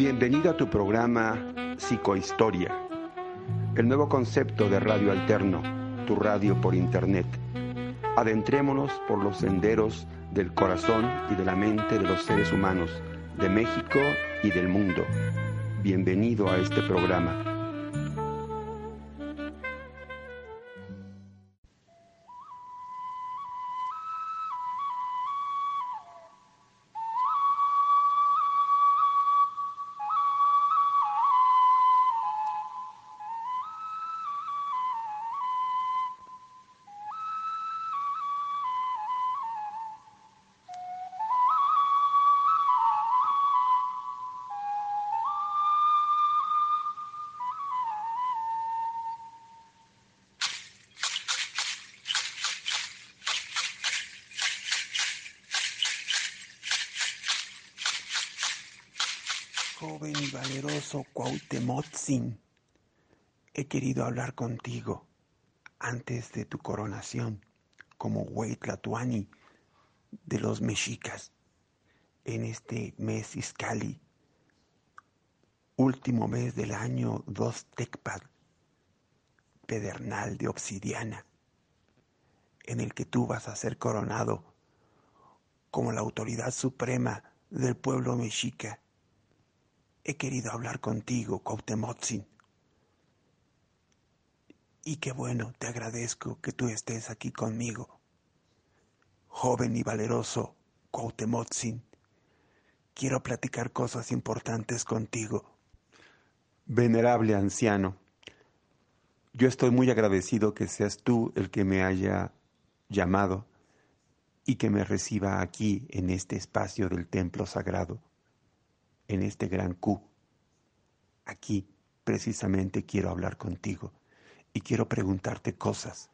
Bienvenido a tu programa Psicohistoria, el nuevo concepto de radio alterno, tu radio por internet. Adentrémonos por los senderos del corazón y de la mente de los seres humanos de México y del mundo. Bienvenido a este programa. Cuauhtemotzin, he querido hablar contigo antes de tu coronación como Huey Tlatuani de los mexicas en este mes Iscali, último mes del año 2 Tecpad, pedernal de obsidiana, en el que tú vas a ser coronado como la autoridad suprema del pueblo mexica he querido hablar contigo, Cuauhtemotzin. Y qué bueno, te agradezco que tú estés aquí conmigo. Joven y valeroso Cuauhtemotzin, quiero platicar cosas importantes contigo. Venerable anciano, yo estoy muy agradecido que seas tú el que me haya llamado y que me reciba aquí en este espacio del templo sagrado en este gran Q. Aquí precisamente quiero hablar contigo y quiero preguntarte cosas,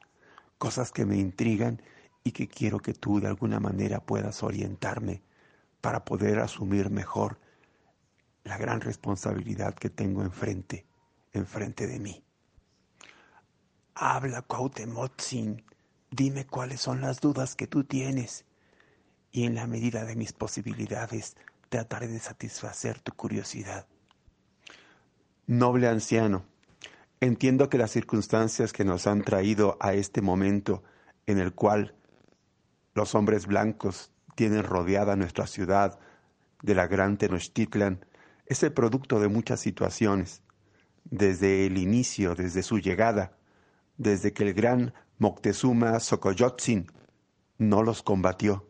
cosas que me intrigan y que quiero que tú de alguna manera puedas orientarme para poder asumir mejor la gran responsabilidad que tengo enfrente, enfrente de mí. Habla, Cuauhtemotzin, dime cuáles son las dudas que tú tienes y en la medida de mis posibilidades trataré de satisfacer tu curiosidad. Noble anciano, entiendo que las circunstancias que nos han traído a este momento en el cual los hombres blancos tienen rodeada nuestra ciudad de la gran Tenochtitlan es el producto de muchas situaciones, desde el inicio, desde su llegada, desde que el gran Moctezuma Xocoyotzin no los combatió,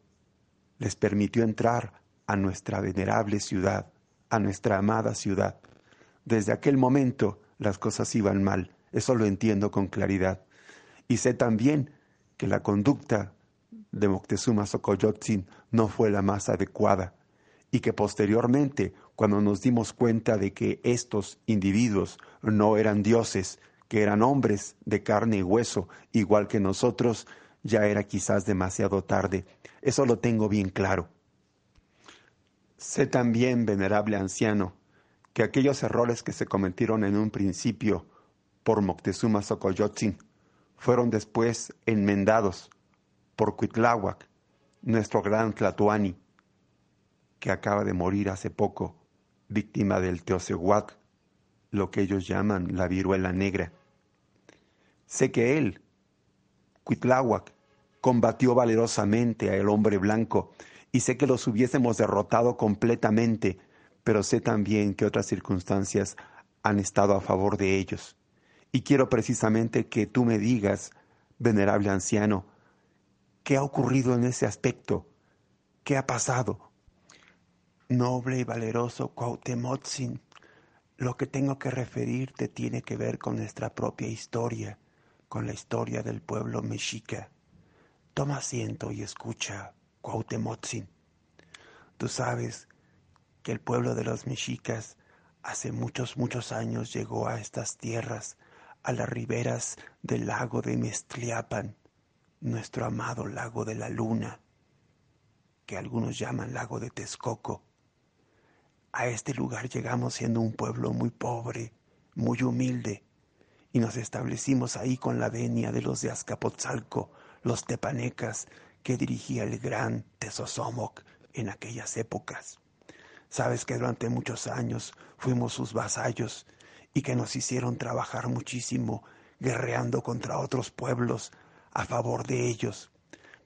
les permitió entrar a nuestra venerable ciudad, a nuestra amada ciudad. Desde aquel momento las cosas iban mal, eso lo entiendo con claridad. Y sé también que la conducta de Moctezuma Xocoyotzin no fue la más adecuada y que posteriormente, cuando nos dimos cuenta de que estos individuos no eran dioses, que eran hombres de carne y hueso, igual que nosotros, ya era quizás demasiado tarde. Eso lo tengo bien claro. Sé también, venerable anciano, que aquellos errores que se cometieron en un principio por Moctezuma Xocoyotzin fueron después enmendados por Cuitláhuac, nuestro gran Tlatoani, que acaba de morir hace poco, víctima del Teocehuac, lo que ellos llaman la viruela negra. Sé que él, Cuitláhuac, combatió valerosamente al hombre blanco y sé que los hubiésemos derrotado completamente, pero sé también que otras circunstancias han estado a favor de ellos. Y quiero precisamente que tú me digas, venerable anciano, ¿qué ha ocurrido en ese aspecto? ¿Qué ha pasado? Noble y valeroso Cuauhtemotzin, lo que tengo que referirte tiene que ver con nuestra propia historia, con la historia del pueblo mexica. Toma asiento y escucha, Cuauhtemotzin. Tú sabes que el pueblo de los mexicas hace muchos, muchos años llegó a estas tierras, a las riberas del lago de Mestliapan, nuestro amado lago de la luna, que algunos llaman lago de Texcoco. A este lugar llegamos siendo un pueblo muy pobre, muy humilde, y nos establecimos ahí con la venia de los de Azcapotzalco, los tepanecas que dirigía el gran Tezosomoc en aquellas épocas. Sabes que durante muchos años fuimos sus vasallos y que nos hicieron trabajar muchísimo guerreando contra otros pueblos a favor de ellos,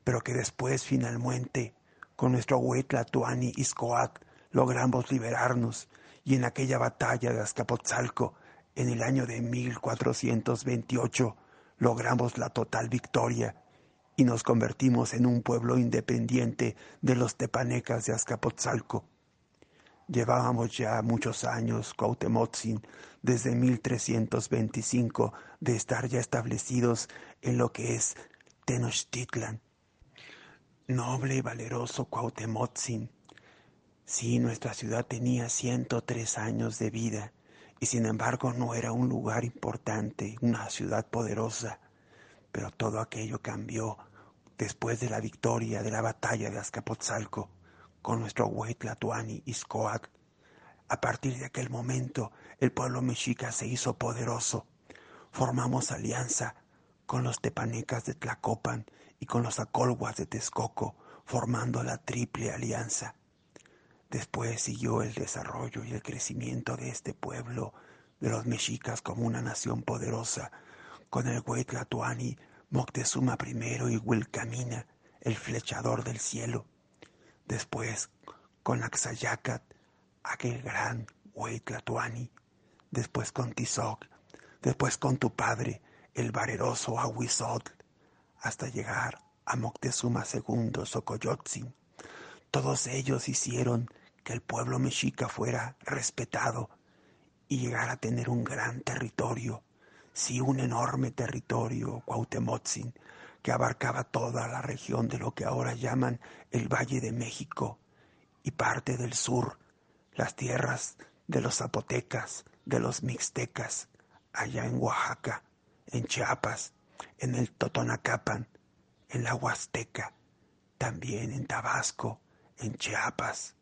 pero que después finalmente con nuestro Huetlatuani Iscoac logramos liberarnos y en aquella batalla de Azcapotzalco en el año de 1428 logramos la total victoria y nos convertimos en un pueblo independiente de los tepanecas de Azcapotzalco. Llevábamos ya muchos años, Cuauhtemotzin, desde 1325, de estar ya establecidos en lo que es Tenochtitlan. Noble y valeroso Cuauhtemotzin. Sí, nuestra ciudad tenía 103 años de vida y sin embargo no era un lugar importante, una ciudad poderosa. Pero todo aquello cambió después de la victoria de la batalla de Azcapotzalco con nuestro Huaytlatuani Iscoac. A partir de aquel momento, el pueblo mexica se hizo poderoso. Formamos alianza con los tepanecas de Tlacopan y con los acolhuas de Texcoco, formando la triple alianza. Después siguió el desarrollo y el crecimiento de este pueblo, de los mexicas como una nación poderosa, con el Huaytlatuani, Moctezuma I y Wilcamina, el flechador del cielo. Después con Axayacat, aquel gran Huaytlatuani. Después con Tizoc, después con tu padre, el valeroso Ahuizotl, hasta llegar a Moctezuma II, Socoyotzin. Todos ellos hicieron que el pueblo mexica fuera respetado y llegara a tener un gran territorio, sí, un enorme territorio, Cuauhtemotzin, que abarcaba toda la región de lo que ahora llaman el Valle de México y parte del sur, las tierras de los zapotecas, de los mixtecas, allá en Oaxaca, en Chiapas, en el Totonacapan, en la Huasteca, también en Tabasco, en Chiapas,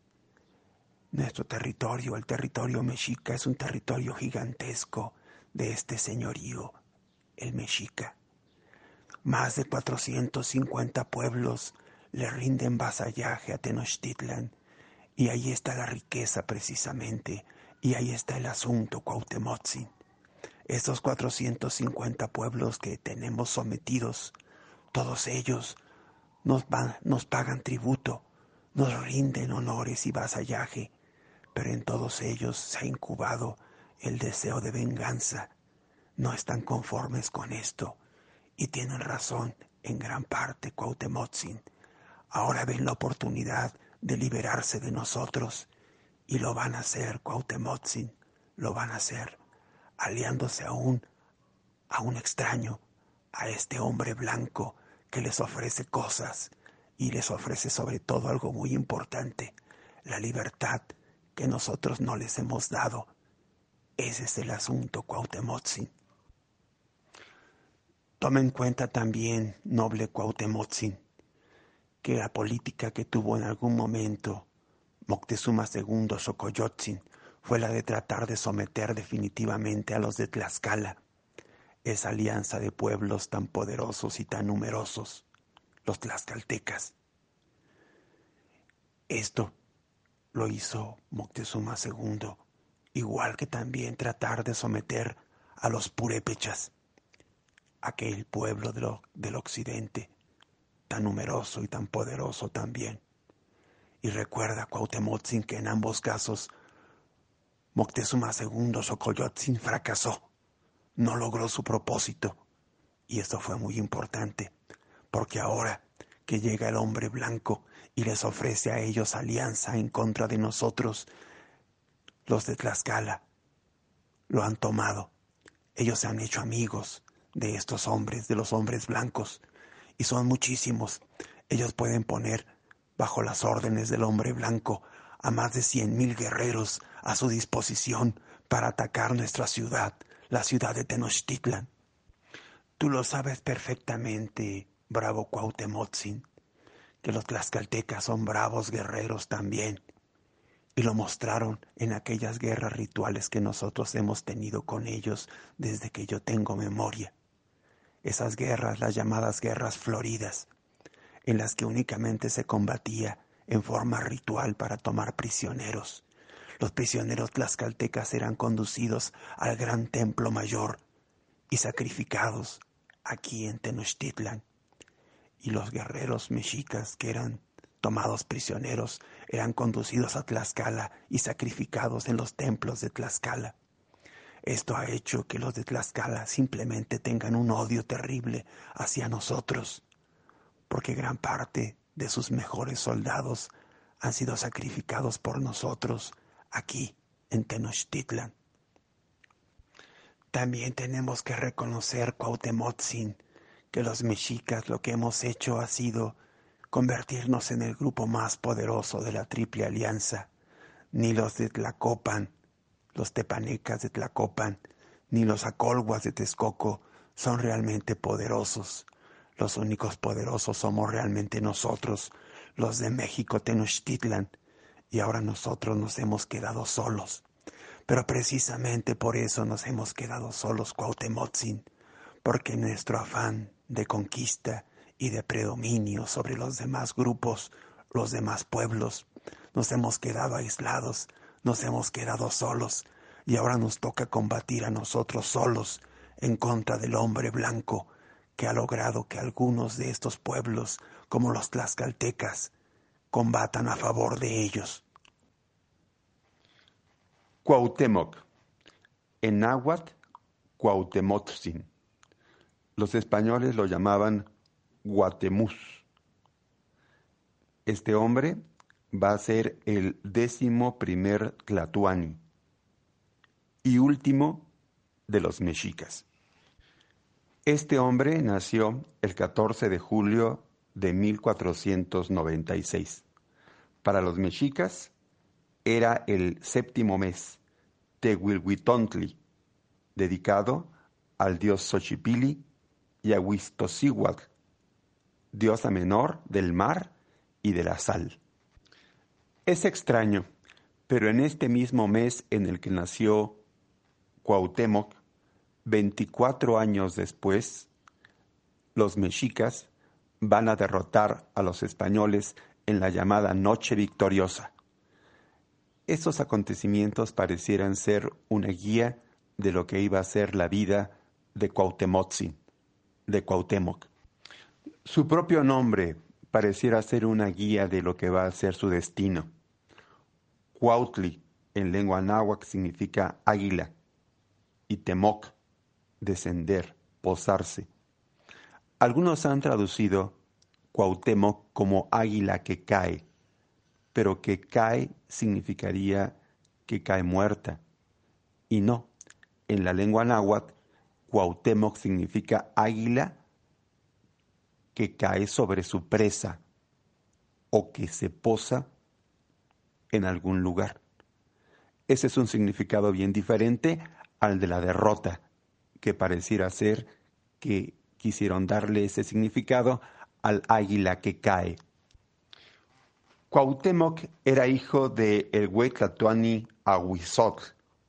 nuestro territorio, el territorio mexica, es un territorio gigantesco de este señorío, el mexica. Más de 450 pueblos le rinden vasallaje a Tenochtitlan y ahí está la riqueza precisamente y ahí está el asunto Cuauhtemotzin. Esos 450 pueblos que tenemos sometidos, todos ellos nos, nos pagan tributo, nos rinden honores y vasallaje pero en todos ellos se ha incubado el deseo de venganza. No están conformes con esto y tienen razón en gran parte Cuauhtemotzin. Ahora ven la oportunidad de liberarse de nosotros y lo van a hacer Cuauhtemotzin, lo van a hacer aliándose aún a un extraño, a este hombre blanco que les ofrece cosas y les ofrece sobre todo algo muy importante, la libertad que nosotros no les hemos dado. Ese es el asunto, Cuauhtemotzin. Toma en cuenta también, noble Cuauhtemotzin, que la política que tuvo en algún momento Moctezuma II Xocoyotzin fue la de tratar de someter definitivamente a los de Tlaxcala, esa alianza de pueblos tan poderosos y tan numerosos, los tlaxcaltecas. Esto lo hizo Moctezuma II, igual que también tratar de someter a los purépechas, aquel pueblo del occidente, tan numeroso y tan poderoso también. Y recuerda Cuauhtemotzin que en ambos casos Moctezuma II Xocoyotzin fracasó, no logró su propósito. Y esto fue muy importante, porque ahora que llega el hombre blanco y les ofrece a ellos alianza en contra de nosotros. Los de Tlaxcala lo han tomado. Ellos se han hecho amigos de estos hombres, de los hombres blancos, y son muchísimos. Ellos pueden poner bajo las órdenes del hombre blanco, a más de cien mil guerreros a su disposición para atacar nuestra ciudad, la ciudad de Tenochtitlan. Tú lo sabes perfectamente, bravo Cuauhtemotzin, que los tlaxcaltecas son bravos guerreros también, y lo mostraron en aquellas guerras rituales que nosotros hemos tenido con ellos desde que yo tengo memoria. Esas guerras, las llamadas guerras floridas, en las que únicamente se combatía en forma ritual para tomar prisioneros. Los prisioneros tlaxcaltecas eran conducidos al gran templo mayor y sacrificados aquí en Tenochtitlan. Y los guerreros mexicas que eran tomados prisioneros eran conducidos a Tlaxcala y sacrificados en los templos de Tlaxcala. Esto ha hecho que los de Tlaxcala simplemente tengan un odio terrible hacia nosotros, porque gran parte de sus mejores soldados han sido sacrificados por nosotros aquí en Tenochtitlan. También tenemos que reconocer, Cuauhtemotzin, que los mexicas lo que hemos hecho ha sido convertirnos en el grupo más poderoso de la Triple Alianza. Ni los de Tlacopan, los tepanecas de Tlacopan, ni los acolguas de Texcoco son realmente poderosos. Los únicos poderosos somos realmente nosotros, los de México Tenochtitlan, y ahora nosotros nos hemos quedado solos. Pero precisamente por eso nos hemos quedado solos, Cuauhtemotzin, porque nuestro afán de conquista y de predominio sobre los demás grupos, los demás pueblos, nos hemos quedado aislados, nos hemos quedado solos, y ahora nos toca combatir a nosotros solos en contra del hombre blanco que ha logrado que algunos de estos pueblos, como los tlaxcaltecas, combatan a favor de ellos. Cuauhtémoc. En náhuatl. Los españoles lo llamaban Guatemuz. Este hombre va a ser el décimo primer Tlatuani y último de los mexicas. Este hombre nació el 14 de julio de 1496. Para los mexicas era el séptimo mes Tehuilhuitontli, dedicado al dios Xochipili y a Huistosíhuatl, diosa menor del mar y de la sal. Es extraño, pero en este mismo mes en el que nació Cuauhtémoc, 24 años después, los mexicas van a derrotar a los españoles en la llamada Noche Victoriosa. Estos acontecimientos parecieran ser una guía de lo que iba a ser la vida de Cuauhtemotzin, de Cuauhtémoc. Su propio nombre pareciera ser una guía de lo que va a ser su destino. Cuautli en lengua náhuatl significa águila y temoc, descender, posarse. Algunos han traducido Cuauhtémoc como águila que cae, pero que cae significaría que cae muerta. Y no, en la lengua náhuatl, Cuauhtémoc significa águila que cae sobre su presa o que se posa en algún lugar. Ese es un significado bien diferente al de la derrota, que pareciera ser que quisieron darle ese significado al águila que cae. Cuauhtémoc era hijo de el güey Tlatuani Ahuizotl,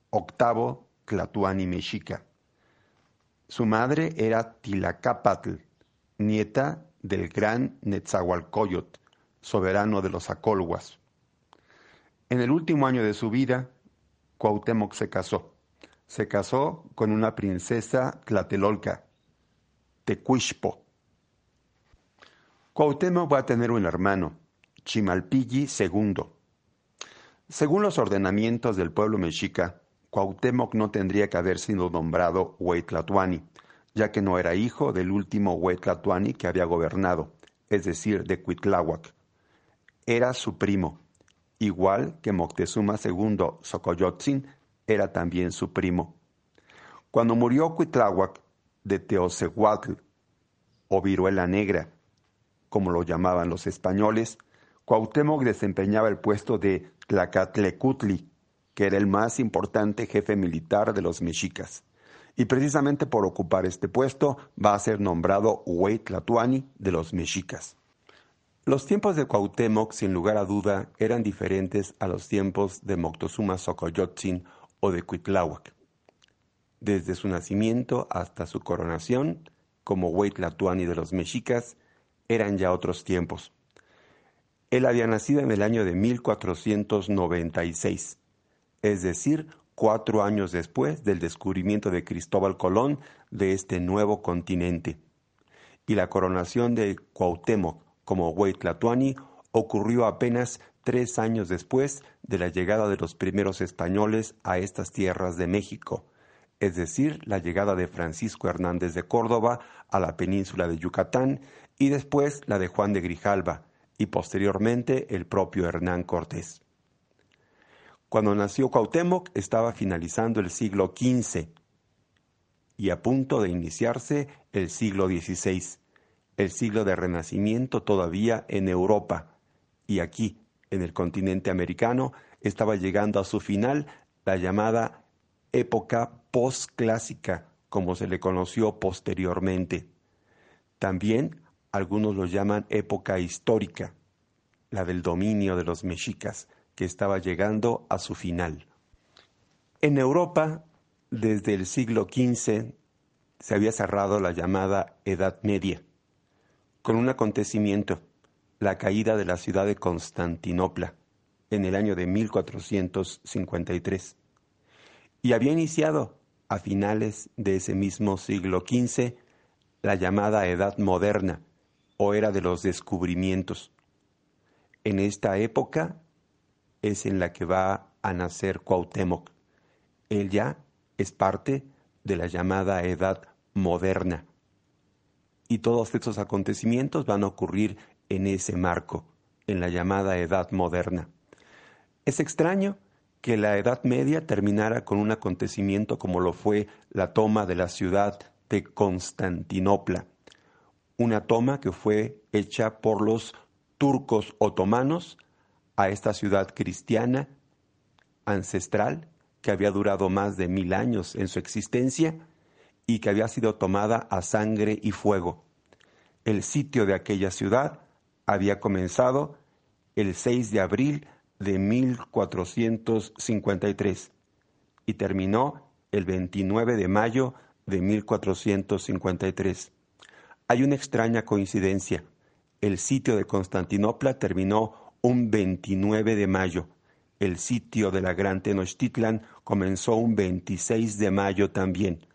octavo Tlatuani mexica. Su madre era Tilacapatl, nieta del gran Netzahualcoyot, soberano de los Acolhuas. En el último año de su vida, Cuauhtémoc se casó. Se casó con una princesa tlatelolca, Tecuixpo. Cuauhtémoc va a tener un hermano, Chimalpilli II. Según los ordenamientos del pueblo mexica, Cuauhtémoc no tendría que haber sido nombrado Huaytlatuani, ya que no era hijo del último Huaytlatuani que había gobernado, es decir, de Cuitláhuac. Era su primo, igual que Moctezuma II Xocoyotzin era también su primo. Cuando murió Cuitláhuac de Teocehuatl, o viruela negra, como lo llamaban los españoles, Cuauhtémoc desempeñaba el puesto de Tlacatlecutli, que era el más importante jefe militar de los mexicas. Y precisamente por ocupar este puesto va a ser nombrado Huey Tlatuani de los mexicas. Los tiempos de Cuauhtémoc, sin lugar a duda, eran diferentes a los tiempos de Moctezuma Xocoyotzin o de Cuitláhuac. Desde su nacimiento hasta su coronación, como Huey Tlatuani de los mexicas, eran ya otros tiempos. Él había nacido en el año de 1496, es decir, cuatro años después del descubrimiento de Cristóbal Colón de este nuevo continente. Y la coronación de Cuauhtémoc como Tlatuani ocurrió apenas tres años después de la llegada de los primeros españoles a estas tierras de México, es decir, la llegada de Francisco Hernández de Córdoba a la península de Yucatán y después la de Juan de Grijalva, y posteriormente el propio Hernán Cortés. Cuando nació Cuauhtémoc estaba finalizando el siglo XV y a punto de iniciarse el siglo XVI, el siglo de renacimiento todavía en Europa, y aquí, en el continente americano, estaba llegando a su final la llamada época postclásica, como se le conoció posteriormente. También algunos lo llaman época histórica, la del dominio de los mexicas, que estaba llegando a su final. En Europa, desde el siglo XV, se había cerrado la llamada Edad Media, con un acontecimiento, la caída de la ciudad de Constantinopla, en el año de 1453. Y había iniciado, a finales de ese mismo siglo XV, la llamada Edad Moderna, o era de los descubrimientos. En esta época es en la que va a nacer Cuauhtémoc. Él ya es parte de la llamada Edad Moderna. Y todos estos acontecimientos van a ocurrir en ese marco, en la llamada Edad Moderna. Es extraño que la Edad Media terminara con un acontecimiento como lo fue la toma de la ciudad de Constantinopla una toma que fue hecha por los turcos otomanos a esta ciudad cristiana ancestral que había durado más de mil años en su existencia y que había sido tomada a sangre y fuego. El sitio de aquella ciudad había comenzado el 6 de abril de 1453 y terminó el 29 de mayo de 1453. Hay una extraña coincidencia. El sitio de Constantinopla terminó un 29 de mayo. El sitio de la Gran Tenochtitlan comenzó un 26 de mayo también,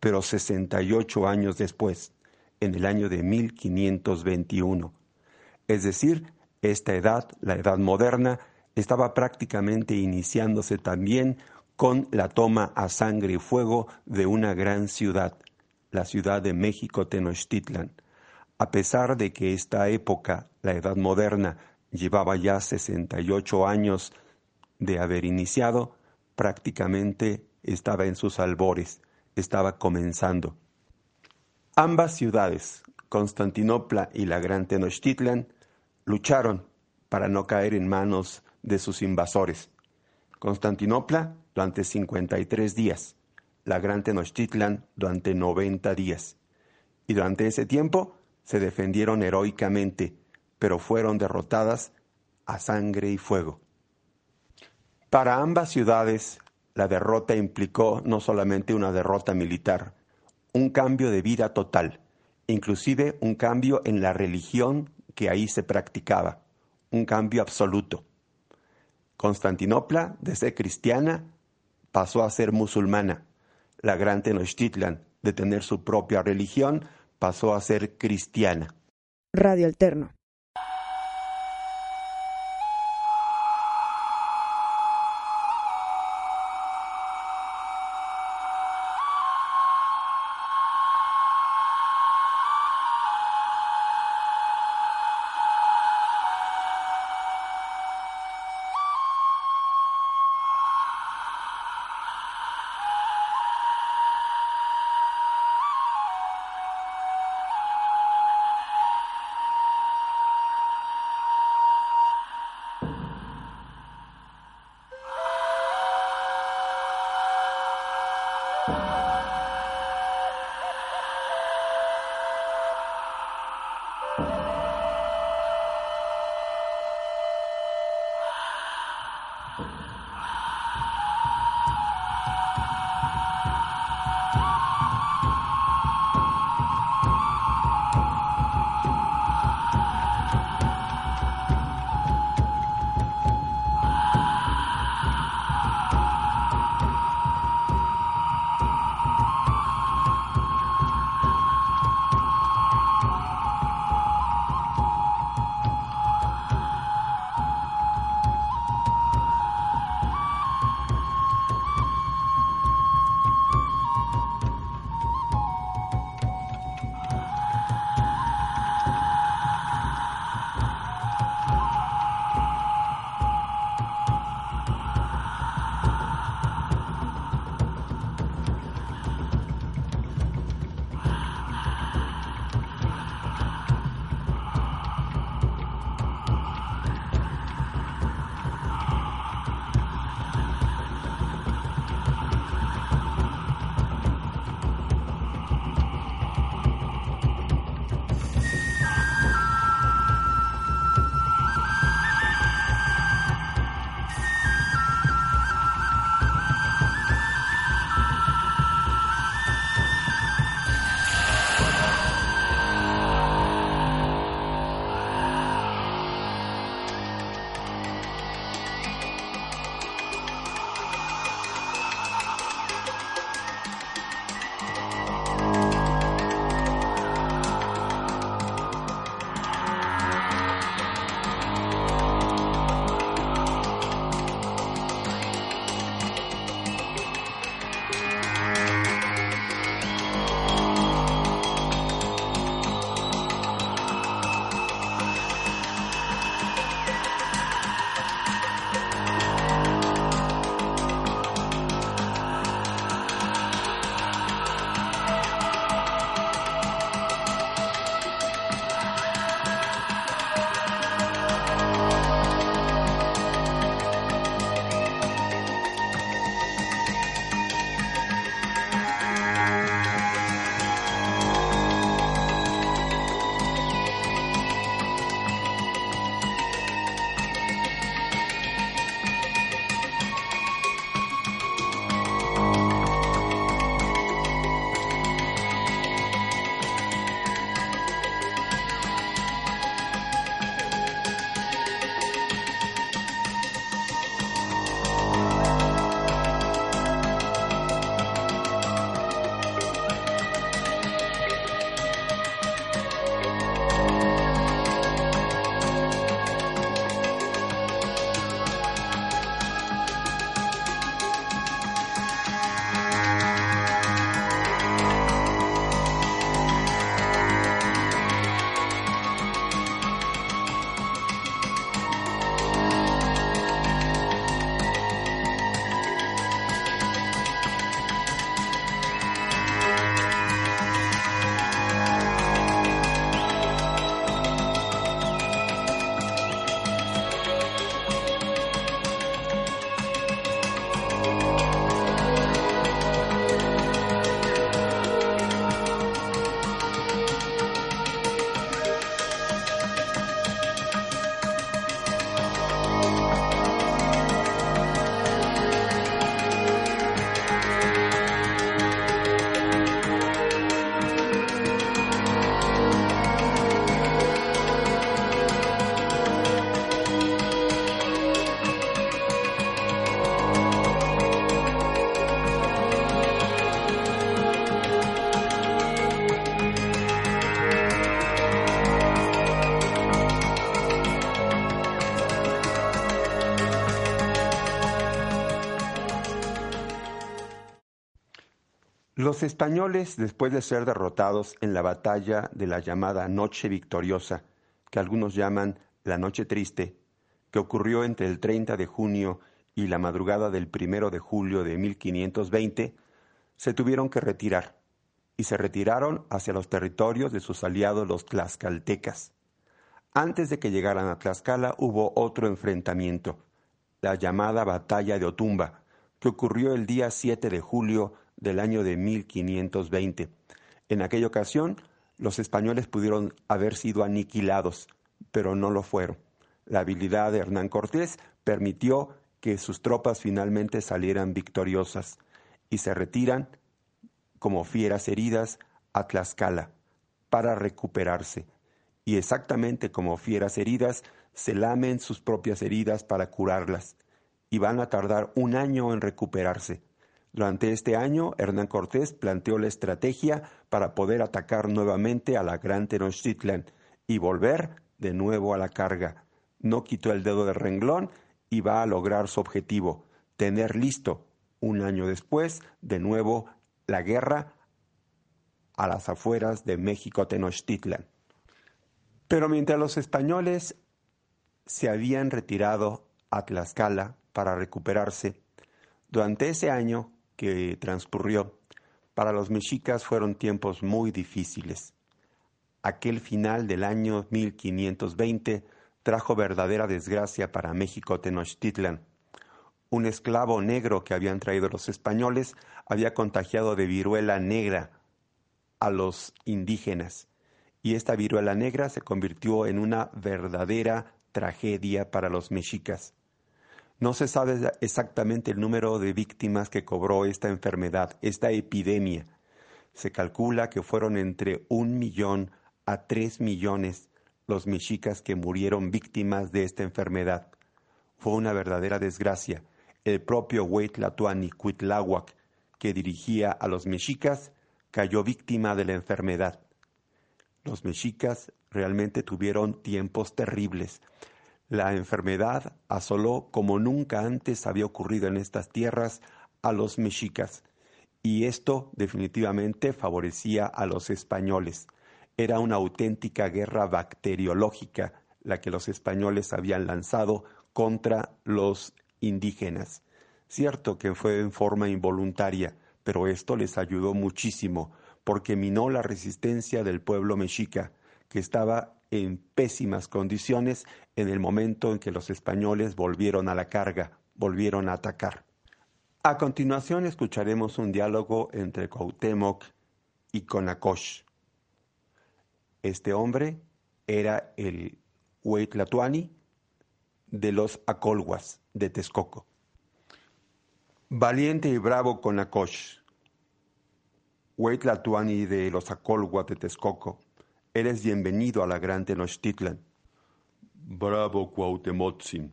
pero 68 años después, en el año de 1521. Es decir, esta edad, la edad moderna, estaba prácticamente iniciándose también con la toma a sangre y fuego de una gran ciudad, la ciudad de México Tenochtitlan. A pesar de que esta época, la Edad Moderna, llevaba ya 68 años de haber iniciado, prácticamente estaba en sus albores, estaba comenzando. Ambas ciudades, Constantinopla y la Gran Tenochtitlan, lucharon para no caer en manos de sus invasores. Constantinopla durante 53 días, la Gran Tenochtitlan durante 90 días. Y durante ese tiempo se defendieron heroicamente, pero fueron derrotadas a sangre y fuego. Para ambas ciudades, la derrota implicó no solamente una derrota militar, un cambio de vida total, inclusive un cambio en la religión que ahí se practicaba, un cambio absoluto. Constantinopla, de ser cristiana, pasó a ser musulmana la gran Tenochtitlan, de tener su propia religión, pasó a ser cristiana. Radio Alterno. Los españoles, después de ser derrotados en la batalla de la llamada Noche Victoriosa, que algunos llaman la Noche Triste, que ocurrió entre el 30 de junio y la madrugada del 1 de julio de 1520, se tuvieron que retirar y se retiraron hacia los territorios de sus aliados los tlaxcaltecas. Antes de que llegaran a Tlaxcala hubo otro enfrentamiento, la llamada Batalla de Otumba, que ocurrió el día 7 de julio del año de 1520. En aquella ocasión, los españoles pudieron haber sido aniquilados, pero no lo fueron. La habilidad de Hernán Cortés permitió que sus tropas finalmente salieran victoriosas y se retiran como fieras heridas a Tlaxcala para recuperarse. Y exactamente como fieras heridas, se lamen sus propias heridas para curarlas. Y van a tardar un año en recuperarse. Durante este año, Hernán Cortés planteó la estrategia para poder atacar nuevamente a la Gran Tenochtitlan y volver de nuevo a la carga. No quitó el dedo del renglón y va a lograr su objetivo, tener listo, un año después, de nuevo la guerra a las afueras de México Tenochtitlan. Pero mientras los españoles se habían retirado a Tlaxcala para recuperarse, durante ese año que transcurrió, para los mexicas fueron tiempos muy difíciles. Aquel final del año 1520 trajo verdadera desgracia para México Tenochtitlan. Un esclavo negro que habían traído los españoles había contagiado de viruela negra a los indígenas, y esta viruela negra se convirtió en una verdadera tragedia para los mexicas. No se sabe exactamente el número de víctimas que cobró esta enfermedad, esta epidemia. Se calcula que fueron entre un millón a tres millones los mexicas que murieron víctimas de esta enfermedad. Fue una verdadera desgracia. El propio Huitlatuani Cuitláhuac, que dirigía a los mexicas, cayó víctima de la enfermedad. Los mexicas realmente tuvieron tiempos terribles. La enfermedad asoló como nunca antes había ocurrido en estas tierras a los mexicas, y esto definitivamente favorecía a los españoles. Era una auténtica guerra bacteriológica la que los españoles habían lanzado contra los indígenas. Cierto que fue en forma involuntaria, pero esto les ayudó muchísimo porque minó la resistencia del pueblo mexica, que estaba en pésimas condiciones en el momento en que los españoles volvieron a la carga, volvieron a atacar. A continuación escucharemos un diálogo entre Cuauhtémoc y Conacosh. Este hombre era el Huitlatuani de los Acolhuas de Texcoco. Valiente y bravo Conacosh, Huitlatuani de los Acolhuas de Texcoco, eres bienvenido a la gran Tenochtitlan. Bravo Cuauhtemotzin,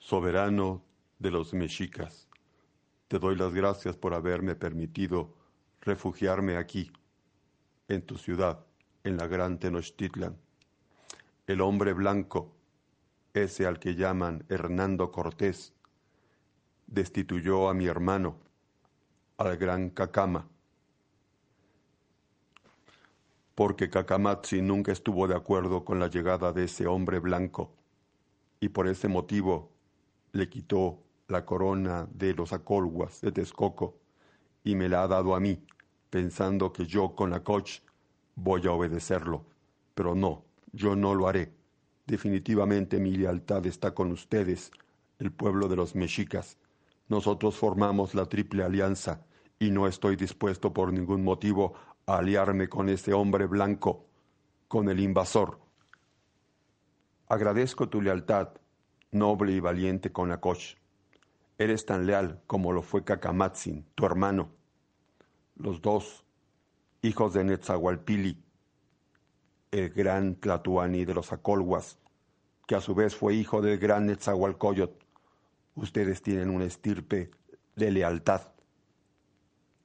soberano de los mexicas. Te doy las gracias por haberme permitido refugiarme aquí, en tu ciudad en la gran Tenochtitlan. El hombre blanco, ese al que llaman Hernando Cortés, destituyó a mi hermano, al gran Cacama, porque Cacamatzi nunca estuvo de acuerdo con la llegada de ese hombre blanco, y por ese motivo le quitó la corona de los acolguas de Texcoco y me la ha dado a mí, pensando que yo con la coch voy a obedecerlo. Pero no, yo no lo haré. Definitivamente mi lealtad está con ustedes, el pueblo de los mexicas. Nosotros formamos la triple alianza y no estoy dispuesto por ningún motivo a aliarme con ese hombre blanco, con el invasor. Agradezco tu lealtad, noble y valiente Conacoch. Eres tan leal como lo fue Cacamatzin, tu hermano. Los dos hijos de Netzahualpili, el gran Tlatuani de los Acolhuas, que a su vez fue hijo del gran Netzahualcoyot. Ustedes tienen una estirpe de lealtad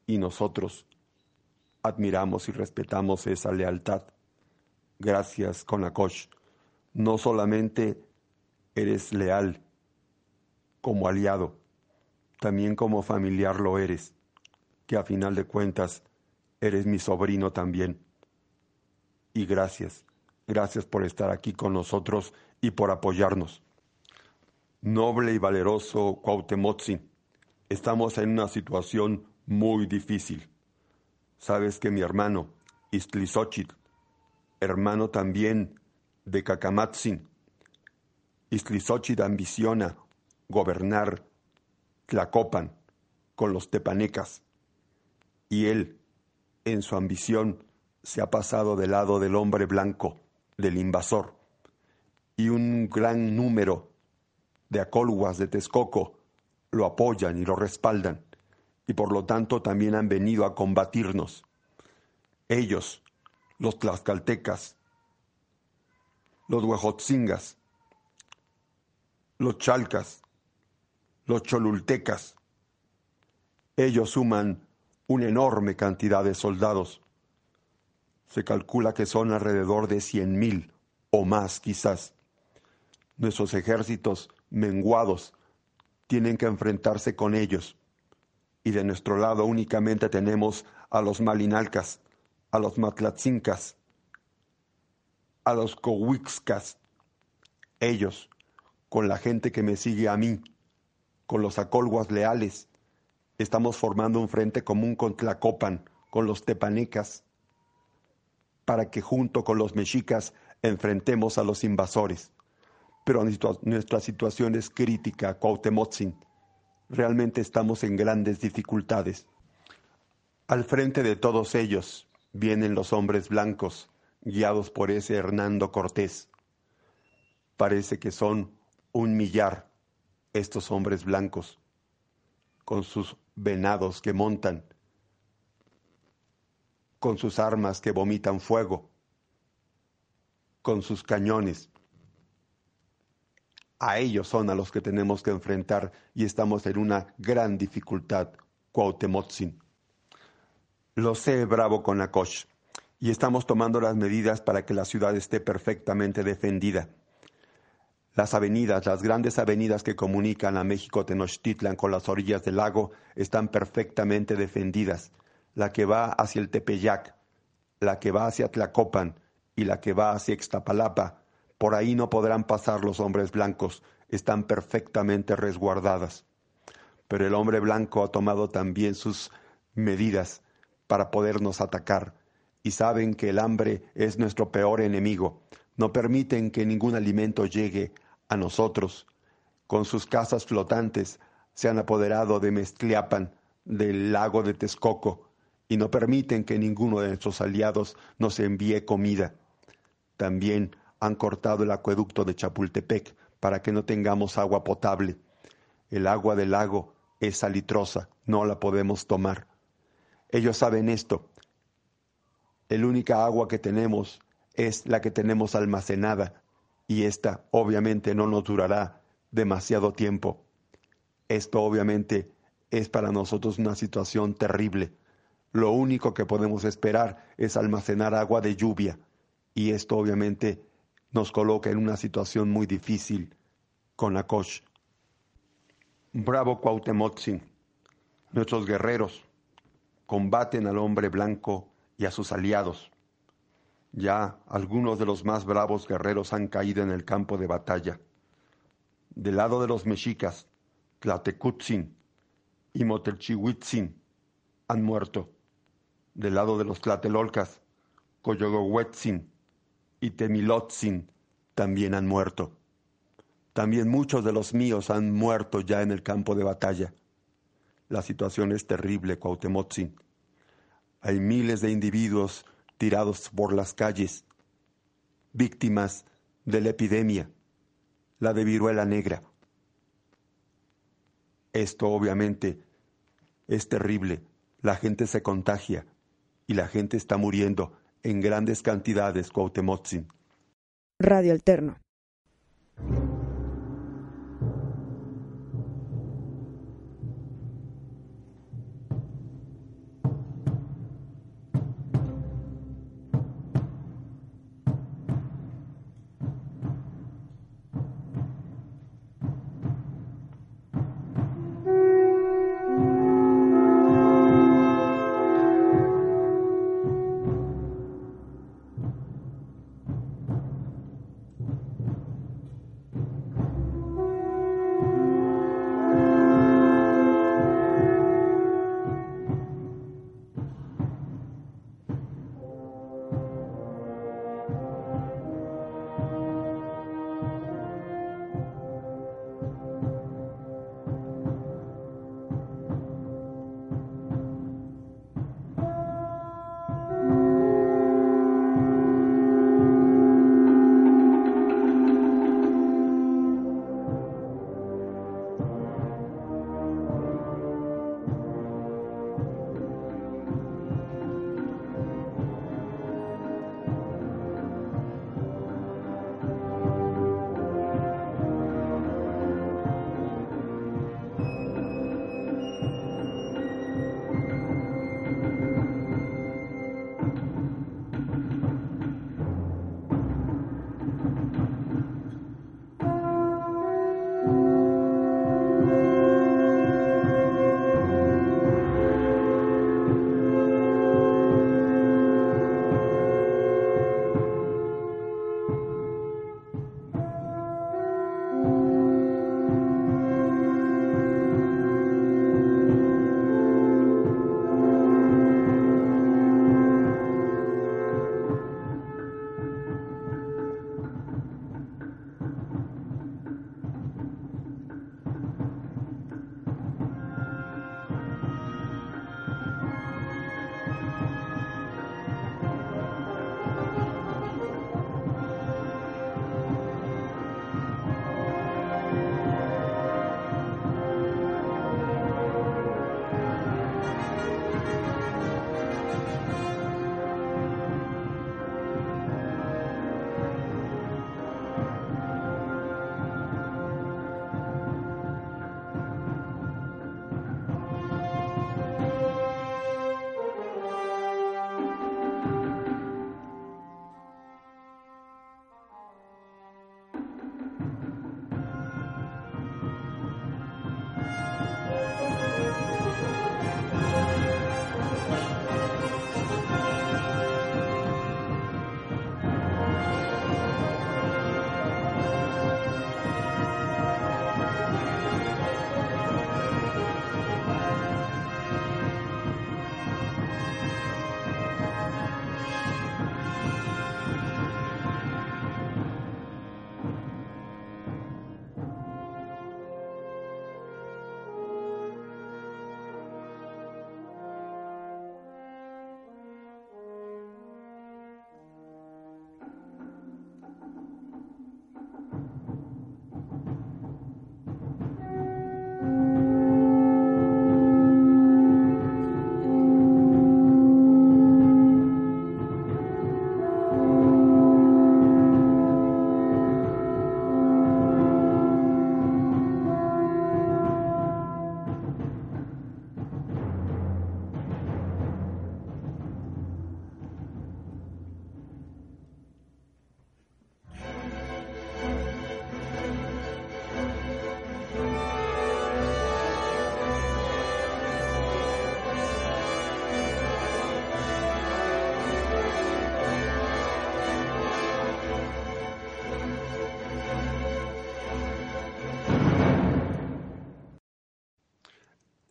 y nosotros admiramos y respetamos esa lealtad. Gracias, Conacoch. No solamente eres leal como aliado, también como familiar lo eres. que a final de cuentas eres mi sobrino también. Y gracias, gracias por estar aquí con nosotros y por apoyarnos. Noble y valeroso Cuauhtemotzin, estamos en una situación muy difícil. Sabes que mi hermano, Istlizochitl, hermano también de Cacamatzin, Istlizochitl ambiciona gobernar Tlacopan con los tepanecas y él, en su ambición, se ha pasado del lado del hombre blanco, del invasor, y un gran número de acolhuas de Texcoco lo apoyan y lo respaldan, y por lo tanto también han venido a combatirnos. Ellos, los tlaxcaltecas, los huejotzingas, los chalcas, los cholultecas, ellos suman una enorme cantidad de soldados. Se calcula que son alrededor de cien mil o más quizás. Nuestros ejércitos menguados tienen que enfrentarse con ellos. Y de nuestro lado únicamente tenemos a los malinalcas, a los matlatzincas, a los cohuixcas. Ellos, con la gente que me sigue a mí, con los acolguas leales, estamos formando un frente común con Tlacopan, con los tepanecas, para que junto con los mexicas enfrentemos a los invasores. Pero nuestra situación es crítica, Cuauhtemotzin. Realmente estamos en grandes dificultades. Al frente de todos ellos vienen los hombres blancos, guiados por ese Hernando Cortés. Parece que son un millar estos hombres blancos, con sus venados que montan, con sus armas que vomitan fuego, con sus cañones. A ellos son a los que tenemos que enfrentar y estamos en una gran dificultad, Cuauhtemotzin. Lo sé, bravo con Akosh, y estamos tomando las medidas para que la ciudad esté perfectamente defendida. Las avenidas, las grandes avenidas que comunican a México Tenochtitlan con las orillas del lago están perfectamente defendidas. La que va hacia el Tepeyac, la que va hacia Tlacopan y la que va hacia Ixtapalapa, por ahí no podrán pasar los hombres blancos, están perfectamente resguardadas. Pero el hombre blanco ha tomado también sus medidas para podernos atacar y saben que el hambre es nuestro peor enemigo. No permiten que ningún alimento llegue a nosotros. Con sus casas flotantes se han apoderado de Mestliapan, del lago de Texcoco, y no permiten que ninguno de nuestros aliados nos envíe comida. También han cortado el acueducto de Chapultepec para que no tengamos agua potable. El agua del lago es salitrosa, no la podemos tomar. Ellos saben esto. El única agua que tenemos es la que tenemos almacenada y esta obviamente no nos durará demasiado tiempo. Esto obviamente es para nosotros una situación terrible. Lo único que podemos esperar es almacenar agua de lluvia y esto obviamente nos coloca en una situación muy difícil con Akosh. Bravo Cuauhtemotzin, nuestros guerreros combaten al hombre blanco y a sus aliados ya algunos de los más bravos guerreros han caído en el campo de batalla. Del lado de los mexicas, Tlatecutzin y Motelchihuitzin han muerto. Del lado de los tlatelolcas, Coyogohuetzin y Temilotzin también han muerto. También muchos de los míos han muerto ya en el campo de batalla. La situación es terrible, Cuauhtemotzin. Hay miles de individuos tirados por las calles, víctimas de la epidemia, la de viruela negra. Esto obviamente es terrible. La gente se contagia y la gente está muriendo en grandes cantidades, Cuauhtemotzin. Radio Alterno.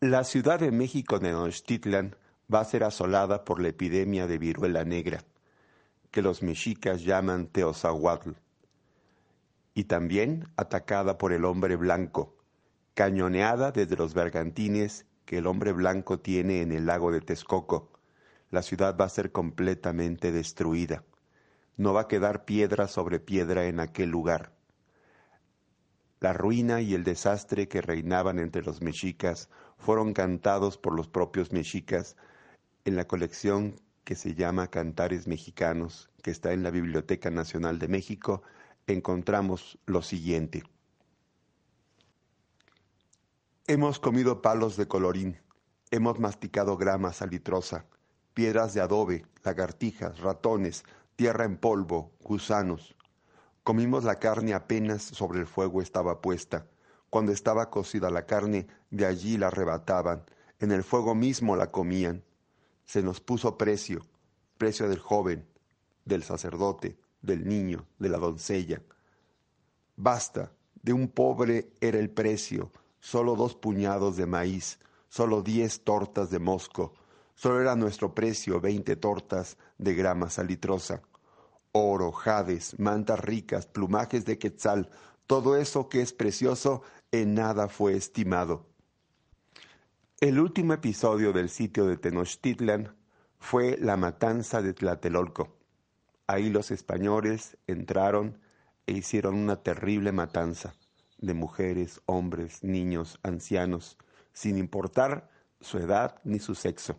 La Ciudad de México de Tenochtitlan va a ser asolada por la epidemia de viruela negra, que los mexicas llaman Teozahuatl, y también atacada por el hombre blanco, cañoneada desde los bergantines que el hombre blanco tiene en el lago de Texcoco. La ciudad va a ser completamente destruida. No va a quedar piedra sobre piedra en aquel lugar. La ruina y el desastre que reinaban entre los mexicas fueron cantados por los propios mexicas en la colección que se llama Cantares Mexicanos, que está en la Biblioteca Nacional de México, encontramos lo siguiente. Hemos comido palos de colorín, hemos masticado grama salitrosa, piedras de adobe, lagartijas, ratones, tierra en polvo, gusanos. Comimos la carne apenas sobre el fuego estaba puesta. Cuando estaba cocida la carne, de allí la arrebataban, en el fuego mismo la comían. Se nos puso precio, precio del joven, del sacerdote, del niño, de la doncella. Basta, de un pobre era el precio, solo dos puñados de maíz, solo diez tortas de mosco, solo era nuestro precio veinte tortas de grama salitrosa. Oro, jades, mantas ricas, plumajes de quetzal, todo eso que es precioso en nada fue estimado. El último episodio del sitio de Tenochtitlan fue la matanza de Tlatelolco. Ahí los españoles entraron e hicieron una terrible matanza de mujeres, hombres, niños, ancianos, sin importar su edad ni su sexo.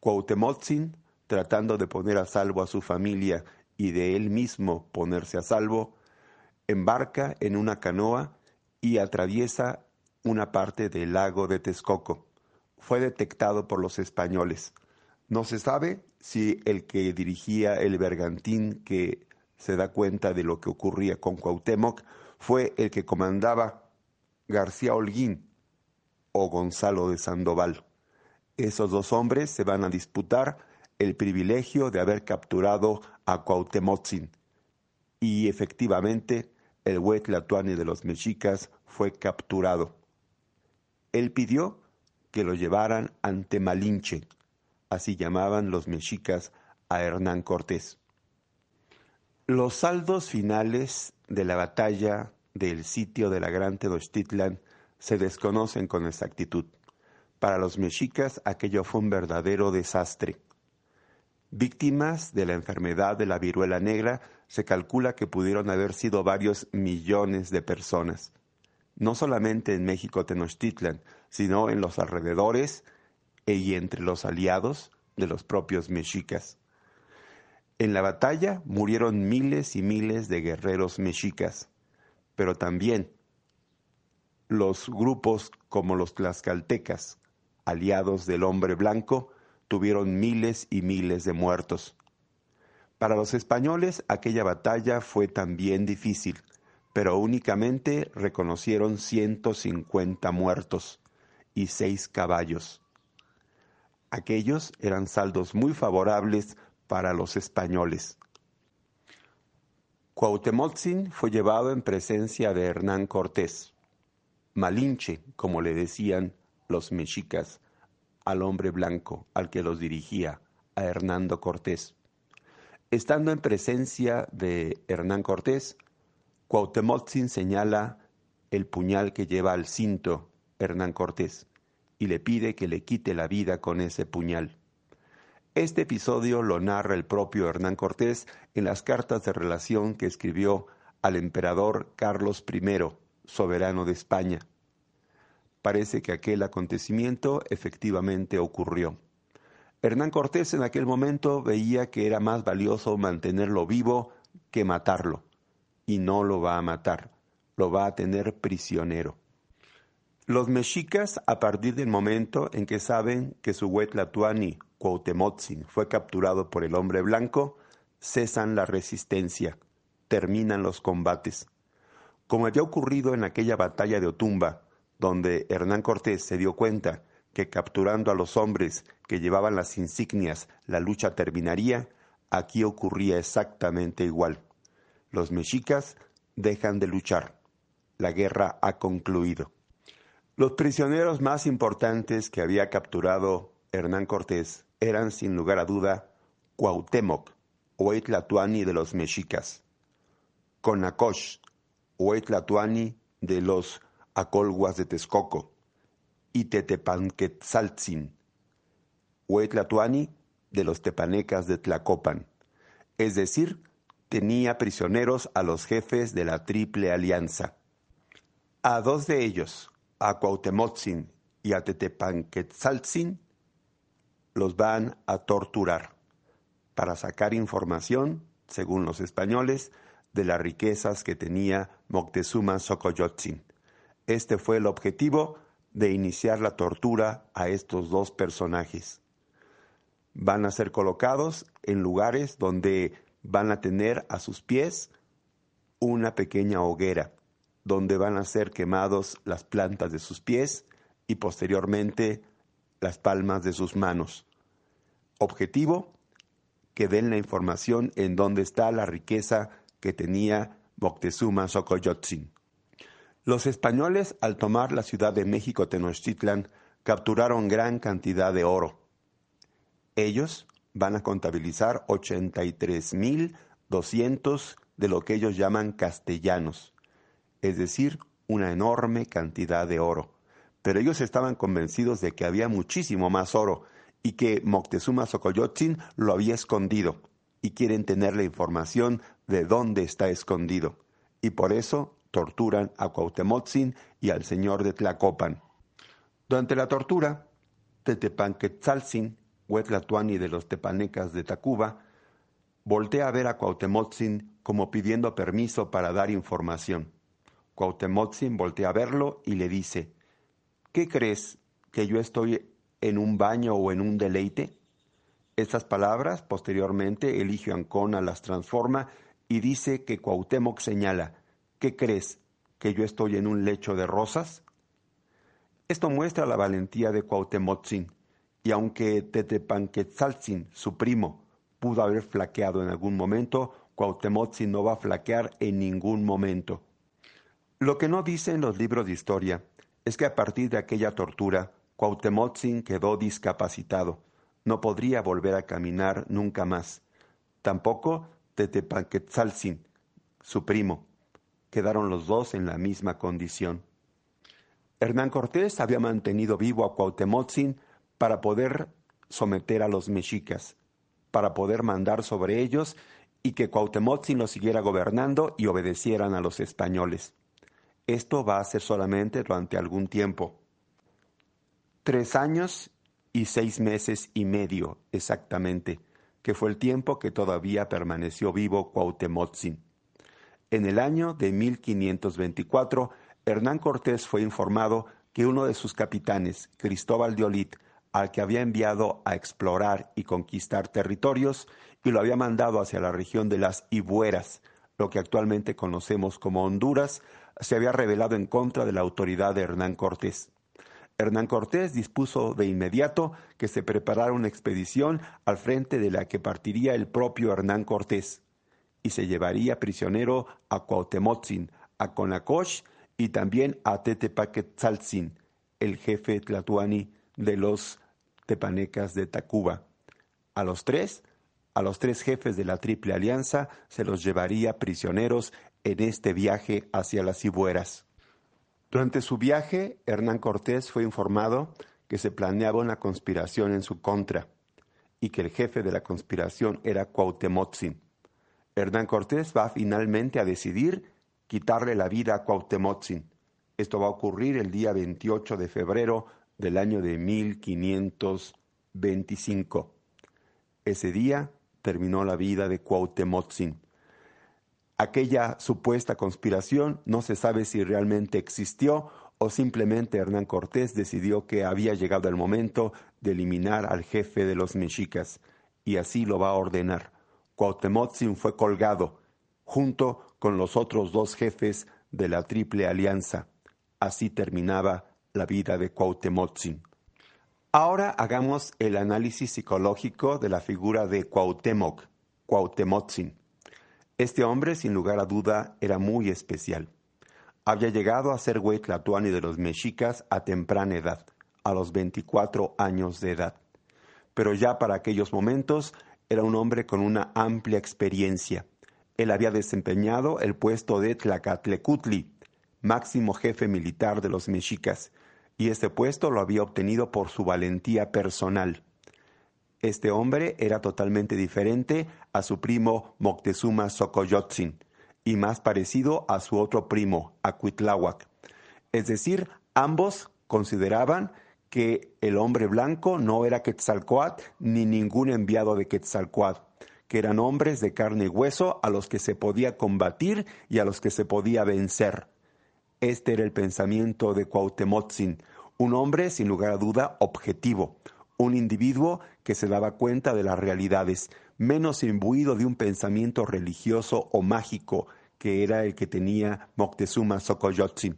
Cuauhtemotzin, tratando de poner a salvo a su familia y de él mismo ponerse a salvo, embarca en una canoa y atraviesa una parte del lago de Texcoco. Fue detectado por los españoles. No se sabe si el que dirigía el bergantín que se da cuenta de lo que ocurría con Cuauhtémoc fue el que comandaba García Holguín o Gonzalo de Sandoval. Esos dos hombres se van a disputar el privilegio de haber capturado a Cuauhtemotzin. Y efectivamente, el Huetlatuani de los mexicas fue capturado. Él pidió que lo llevaran ante Malinche, así llamaban los mexicas a Hernán Cortés. Los saldos finales de la batalla del sitio de la Gran Tenochtitlan se desconocen con exactitud. Para los mexicas aquello fue un verdadero desastre. Víctimas de la enfermedad de la viruela negra se calcula que pudieron haber sido varios millones de personas, no solamente en México Tenochtitlan, sino en los alrededores y entre los aliados de los propios mexicas. En la batalla murieron miles y miles de guerreros mexicas pero también los grupos como los tlaxcaltecas, aliados del hombre blanco, tuvieron miles y miles de muertos. Para los españoles aquella batalla fue también difícil, pero únicamente reconocieron 150 muertos y seis caballos. Aquellos eran saldos muy favorables para los españoles. Cuauhtemotzin fue llevado en presencia de Hernán Cortés, Malinche, como le decían los mexicas, al hombre blanco al que los dirigía, a Hernando Cortés. Estando en presencia de Hernán Cortés, Cuauhtemotzin señala el puñal que lleva al cinto Hernán Cortés y le pide que le quite la vida con ese puñal. Este episodio lo narra el propio Hernán Cortés en las cartas de relación que escribió al emperador Carlos I, soberano de España. Parece que aquel acontecimiento efectivamente ocurrió. Hernán Cortés en aquel momento veía que era más valioso mantenerlo vivo que matarlo, y no lo va a matar, lo va a tener prisionero. Los mexicas, a partir del momento en que saben que su Huetlatuani Cuauhtemotzin fue capturado por el hombre blanco, cesan la resistencia, terminan los combates. Como había ocurrido en aquella batalla de Otumba, donde Hernán Cortés se dio cuenta que capturando a los hombres que llevaban las insignias la lucha terminaría, aquí ocurría exactamente igual. Los mexicas dejan de luchar. La guerra ha concluido. Los prisioneros más importantes que había capturado Hernán Cortés eran, sin lugar a duda, Cuauhtémoc, o Etlatuani de los mexicas, Conacosh, o Etlatuani de los acolguas de Texcoco, y Tetepanquetzaltzin, o Etlatuani de los tepanecas de Tlacopan. Es decir, tenía prisioneros a los jefes de la Triple Alianza. A dos de ellos, a Cuauhtemotzin y a Tetepanquetzaltzin, los van a torturar para sacar información, según los españoles, de las riquezas que tenía Moctezuma Xocoyotzin. Este fue el objetivo de iniciar la tortura a estos dos personajes. Van a ser colocados en lugares donde van a tener a sus pies una pequeña hoguera donde van a ser quemados las plantas de sus pies y posteriormente las palmas de sus manos. Objetivo, que den la información en dónde está la riqueza que tenía Moctezuma Xocoyotzin. Los españoles, al tomar la ciudad de México Tenochtitlan, capturaron gran cantidad de oro. Ellos van a contabilizar 83.200 de lo que ellos llaman castellanos es decir, una enorme cantidad de oro. Pero ellos estaban convencidos de que había muchísimo más oro y que Moctezuma Xocoyotzin lo había escondido y quieren tener la información de dónde está escondido. Y por eso torturan a Cuauhtemotzin y al señor de Tlacopan. Durante la tortura, Tetepanquetzaltzin, Huetlatuani de los tepanecas de Tacuba, voltea a ver a Cuauhtemotzin como pidiendo permiso para dar información. Cuauhtemotzin voltea a verlo y le dice, ¿qué crees que yo estoy en un baño o en un deleite? Estas palabras, posteriormente, Eligio Ancona las transforma y dice que Cuauhtémoc señala, ¿qué crees que yo estoy en un lecho de rosas? Esto muestra la valentía de Cuauhtemotzin, y aunque Tetepanquetzaltzin, su primo, pudo haber flaqueado en algún momento, Cuauhtemotzin no va a flaquear en ningún momento. Lo que no dicen los libros de historia es que a partir de aquella tortura, Cuauhtemotzin quedó discapacitado. No podría volver a caminar nunca más. Tampoco Tetepanquetzaltzin, su primo. Quedaron los dos en la misma condición. Hernán Cortés había mantenido vivo a Cuauhtemotzin para poder someter a los mexicas, para poder mandar sobre ellos y que Cuauhtemotzin los siguiera gobernando y obedecieran a los españoles. Esto va a ser solamente durante algún tiempo. Tres años y seis meses y medio exactamente, que fue el tiempo que todavía permaneció vivo Cuauhtemotzin. En el año de 1524, Hernán Cortés fue informado que uno de sus capitanes, Cristóbal de Olit, al que había enviado a explorar y conquistar territorios y lo había mandado hacia la región de las Ibueras, lo que actualmente conocemos como Honduras, se había rebelado en contra de la autoridad de Hernán Cortés. Hernán Cortés dispuso de inmediato que se preparara una expedición al frente de la que partiría el propio Hernán Cortés y se llevaría prisionero a Cuauhtemotzin, a Conacoch y también a Tetepaquetzaltzin, el jefe tlatuani de los tepanecas de Tacuba. A los tres, a los tres jefes de la Triple Alianza se los llevaría prisioneros en este viaje hacia las Cibueras. Durante su viaje, Hernán Cortés fue informado que se planeaba una conspiración en su contra y que el jefe de la conspiración era Cuauhtemotzin. Hernán Cortés va finalmente a decidir quitarle la vida a Cuauhtemotzin. Esto va a ocurrir el día 28 de febrero del año de 1525. Ese día terminó la vida de Cuauhtemotzin. Aquella supuesta conspiración no se sabe si realmente existió o simplemente Hernán Cortés decidió que había llegado el momento de eliminar al jefe de los mexicas, y así lo va a ordenar. Cuauhtemotzin fue colgado, junto con los otros dos jefes de la Triple Alianza. Así terminaba la vida de Cuauhtemotzin. Ahora hagamos el análisis psicológico de la figura de Cuauhtémoc, Cuauhtemotzin. Este hombre, sin lugar a duda, era muy especial. Había llegado a ser Huetlatuani de los mexicas a temprana edad, a los 24 años de edad. Pero ya para aquellos momentos era un hombre con una amplia experiencia. Él había desempeñado el puesto de Tlacatlecutli, máximo jefe militar de los mexicas, y este puesto lo había obtenido por su valentía personal. Este hombre era totalmente diferente a su primo Moctezuma Xocoyotzin y más parecido a su otro primo, Acuitláhuac. Es decir, ambos consideraban que el hombre blanco no era Quetzalcoatl ni ningún enviado de Quetzalcoatl, que eran hombres de carne y hueso a los que se podía combatir y a los que se podía vencer. Este era el pensamiento de Cuauhtemotzin, un hombre sin lugar a duda objetivo, un individuo que se daba cuenta de las realidades, menos imbuido de un pensamiento religioso o mágico que era el que tenía Moctezuma Xocoyotzin.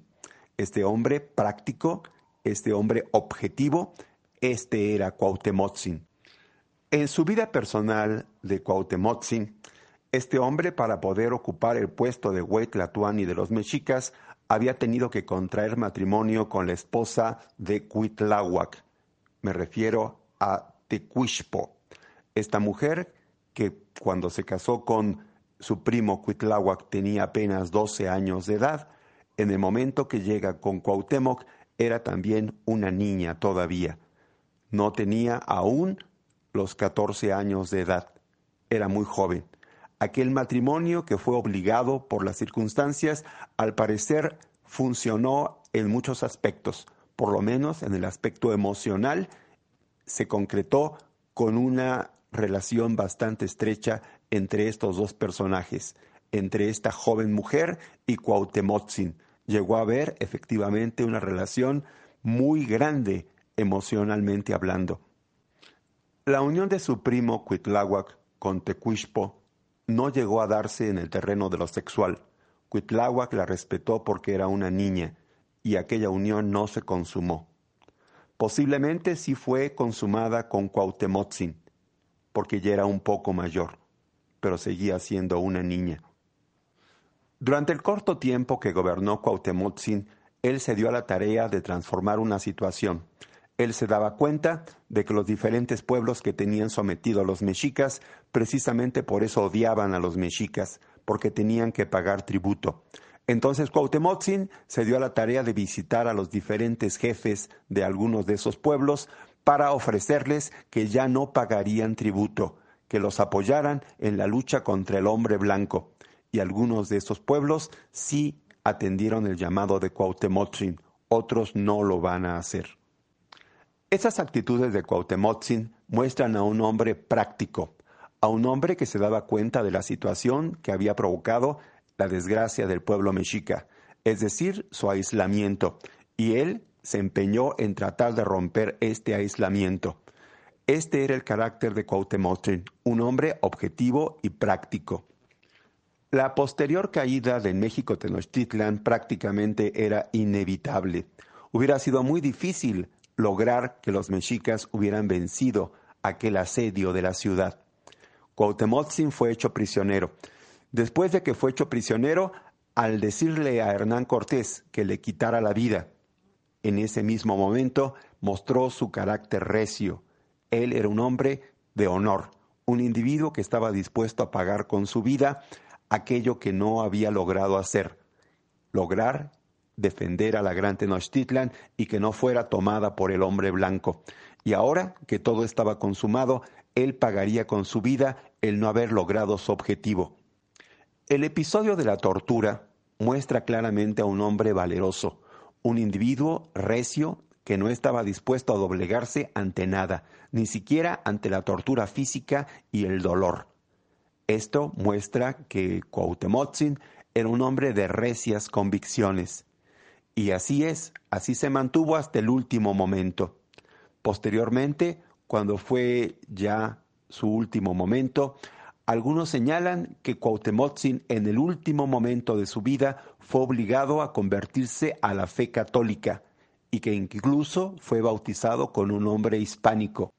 Este hombre práctico, este hombre objetivo, este era Cuauhtemotzin. En su vida personal de Cuauhtemotzin, este hombre, para poder ocupar el puesto de Huetlatuani de los mexicas, había tenido que contraer matrimonio con la esposa de Cuitláhuac, me refiero a Tecuishpo. Esta mujer que cuando se casó con su primo Cuitláhuac tenía apenas 12 años de edad, en el momento que llega con Cuauhtémoc era también una niña todavía. No tenía aún los 14 años de edad. Era muy joven. Aquel matrimonio que fue obligado por las circunstancias, al parecer funcionó en muchos aspectos por lo menos en el aspecto emocional, se concretó con una relación bastante estrecha entre estos dos personajes, entre esta joven mujer y Cuauhtemotzin. Llegó a haber efectivamente una relación muy grande emocionalmente hablando. La unión de su primo Cuitláhuac con Tecuishpo no llegó a darse en el terreno de lo sexual. Cuitláhuac la respetó porque era una niña y aquella unión no se consumó. Posiblemente sí fue consumada con Cuauhtemotzin, porque ya era un poco mayor, pero seguía siendo una niña. Durante el corto tiempo que gobernó Cuauhtemotzin, él se dio a la tarea de transformar una situación. Él se daba cuenta de que los diferentes pueblos que tenían sometido a los mexicas, precisamente por eso odiaban a los mexicas, porque tenían que pagar tributo. Entonces Cuauhtemotzin se dio a la tarea de visitar a los diferentes jefes de algunos de esos pueblos para ofrecerles que ya no pagarían tributo, que los apoyaran en la lucha contra el hombre blanco. Y algunos de esos pueblos sí atendieron el llamado de Cuauhtemotzin, otros no lo van a hacer. Esas actitudes de Cuauhtemotzin muestran a un hombre práctico, a un hombre que se daba cuenta de la situación que había provocado la desgracia del pueblo mexica, es decir, su aislamiento, y él se empeñó en tratar de romper este aislamiento. Este era el carácter de Cuauhtémoc, un hombre objetivo y práctico. La posterior caída de México Tenochtitlan prácticamente era inevitable. Hubiera sido muy difícil lograr que los mexicas hubieran vencido aquel asedio de la ciudad. Cuauhtémoc fue hecho prisionero Después de que fue hecho prisionero, al decirle a Hernán Cortés que le quitara la vida, en ese mismo momento mostró su carácter recio. Él era un hombre de honor, un individuo que estaba dispuesto a pagar con su vida aquello que no había logrado hacer, lograr defender a la gran Tenochtitlan y que no fuera tomada por el hombre blanco. Y ahora que todo estaba consumado, él pagaría con su vida el no haber logrado su objetivo. El episodio de la tortura muestra claramente a un hombre valeroso, un individuo recio que no estaba dispuesto a doblegarse ante nada, ni siquiera ante la tortura física y el dolor. Esto muestra que Cuauhtemotzin era un hombre de recias convicciones. Y así es, así se mantuvo hasta el último momento. Posteriormente, cuando fue ya su último momento, algunos señalan que Cuauhtemotzin en el último momento de su vida fue obligado a convertirse a la fe católica y que incluso fue bautizado con un nombre hispánico.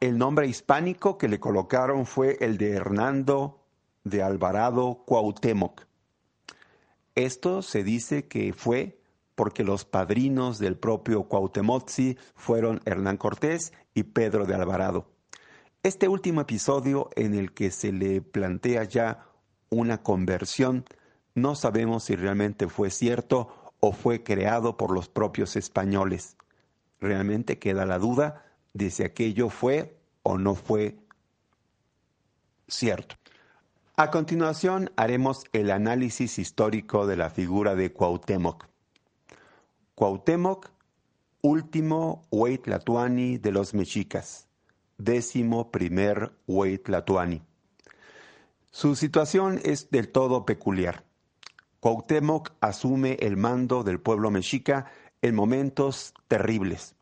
El nombre hispánico que le colocaron fue el de Hernando de Alvarado Cuauhtémoc. Esto se dice que fue porque los padrinos del propio Cuauhtemotzi fueron Hernán Cortés y Pedro de Alvarado. Este último episodio en el que se le plantea ya una conversión, no sabemos si realmente fue cierto o fue creado por los propios españoles. Realmente queda la duda de si aquello fue o no fue cierto. A continuación haremos el análisis histórico de la figura de Cuauhtémoc. Cuauhtémoc, último Huaytlatuani de los mexicas, décimo primer. Su situación es del todo peculiar. Cuauhtémoc asume el mando del pueblo mexica en momentos terribles,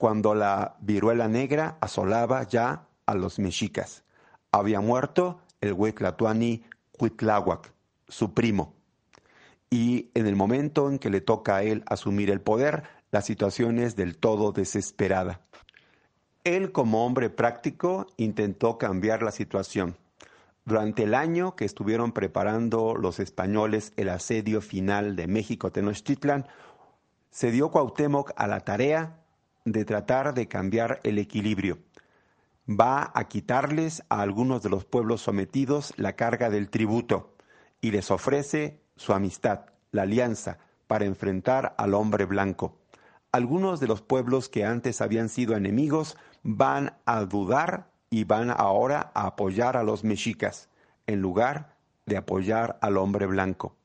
cuando la viruela negra asolaba ya a los mexicas. Había muerto el Huaytlatuani Cuitláhuac, su primo y en el momento en que le toca a él asumir el poder, la situación es del todo desesperada. Él como hombre práctico intentó cambiar la situación. Durante el año que estuvieron preparando los españoles el asedio final de México Tenochtitlan, se dio Cuauhtémoc a la tarea de tratar de cambiar el equilibrio. Va a quitarles a algunos de los pueblos sometidos la carga del tributo y les ofrece su amistad, la alianza, para enfrentar al hombre blanco. Algunos de los pueblos que antes habían sido enemigos van a dudar y van ahora a apoyar a los mexicas, en lugar de apoyar al hombre blanco.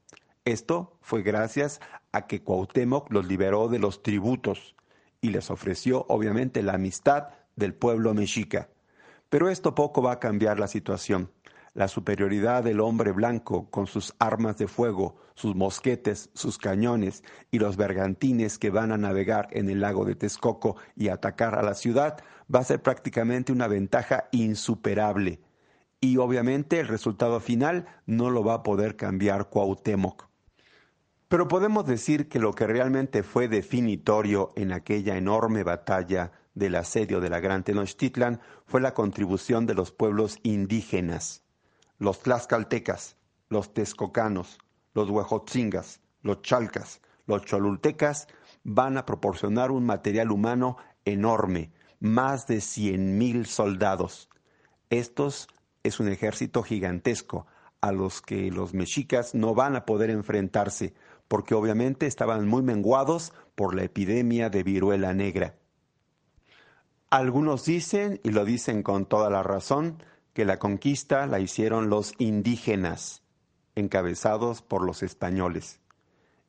Esto fue gracias a que Cuauhtémoc los liberó de los tributos y les ofreció obviamente la amistad del pueblo mexica. Pero esto poco va a cambiar la situación la superioridad del hombre blanco con sus armas de fuego, sus mosquetes, sus cañones y los bergantines que van a navegar en el lago de Texcoco y atacar a la ciudad, va a ser prácticamente una ventaja insuperable. Y obviamente el resultado final no lo va a poder cambiar Cuauhtémoc. Pero podemos decir que lo que realmente fue definitorio en aquella enorme batalla del asedio de la Gran Tenochtitlan fue la contribución de los pueblos indígenas los tlaxcaltecas, los texcocanos, los huejotzingas, los chalcas, los cholultecas van a proporcionar un material humano enorme, más de cien mil soldados. Estos es un ejército gigantesco a los que los mexicas no van a poder enfrentarse, porque obviamente estaban muy menguados por la epidemia de viruela negra. Algunos dicen, y lo dicen con toda la razón, que la conquista la hicieron los indígenas, encabezados por los españoles,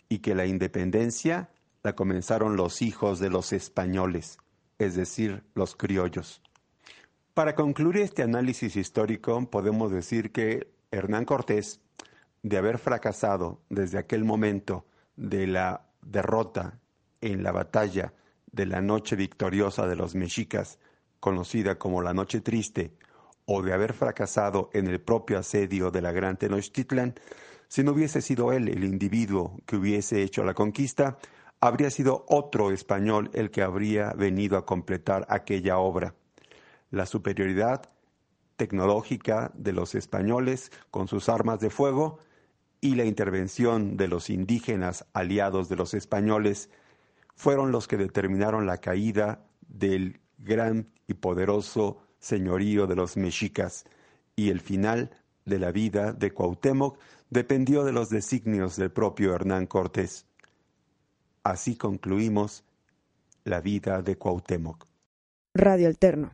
y que la independencia la comenzaron los hijos de los españoles, es decir, los criollos. Para concluir este análisis histórico, podemos decir que Hernán Cortés, de haber fracasado desde aquel momento de la derrota en la batalla de la noche victoriosa de los mexicas, conocida como la Noche Triste, o de haber fracasado en el propio asedio de la Gran Tenochtitlan, si no hubiese sido él el individuo que hubiese hecho la conquista, habría sido otro español el que habría venido a completar aquella obra. La superioridad tecnológica de los españoles con sus armas de fuego y la intervención de los indígenas aliados de los españoles fueron los que determinaron la caída del gran y poderoso señorío de los mexicas, y el final de la vida de Cuauhtémoc dependió de los designios del propio Hernán Cortés. Así concluimos la vida de Cuauhtémoc. Radio Alterno.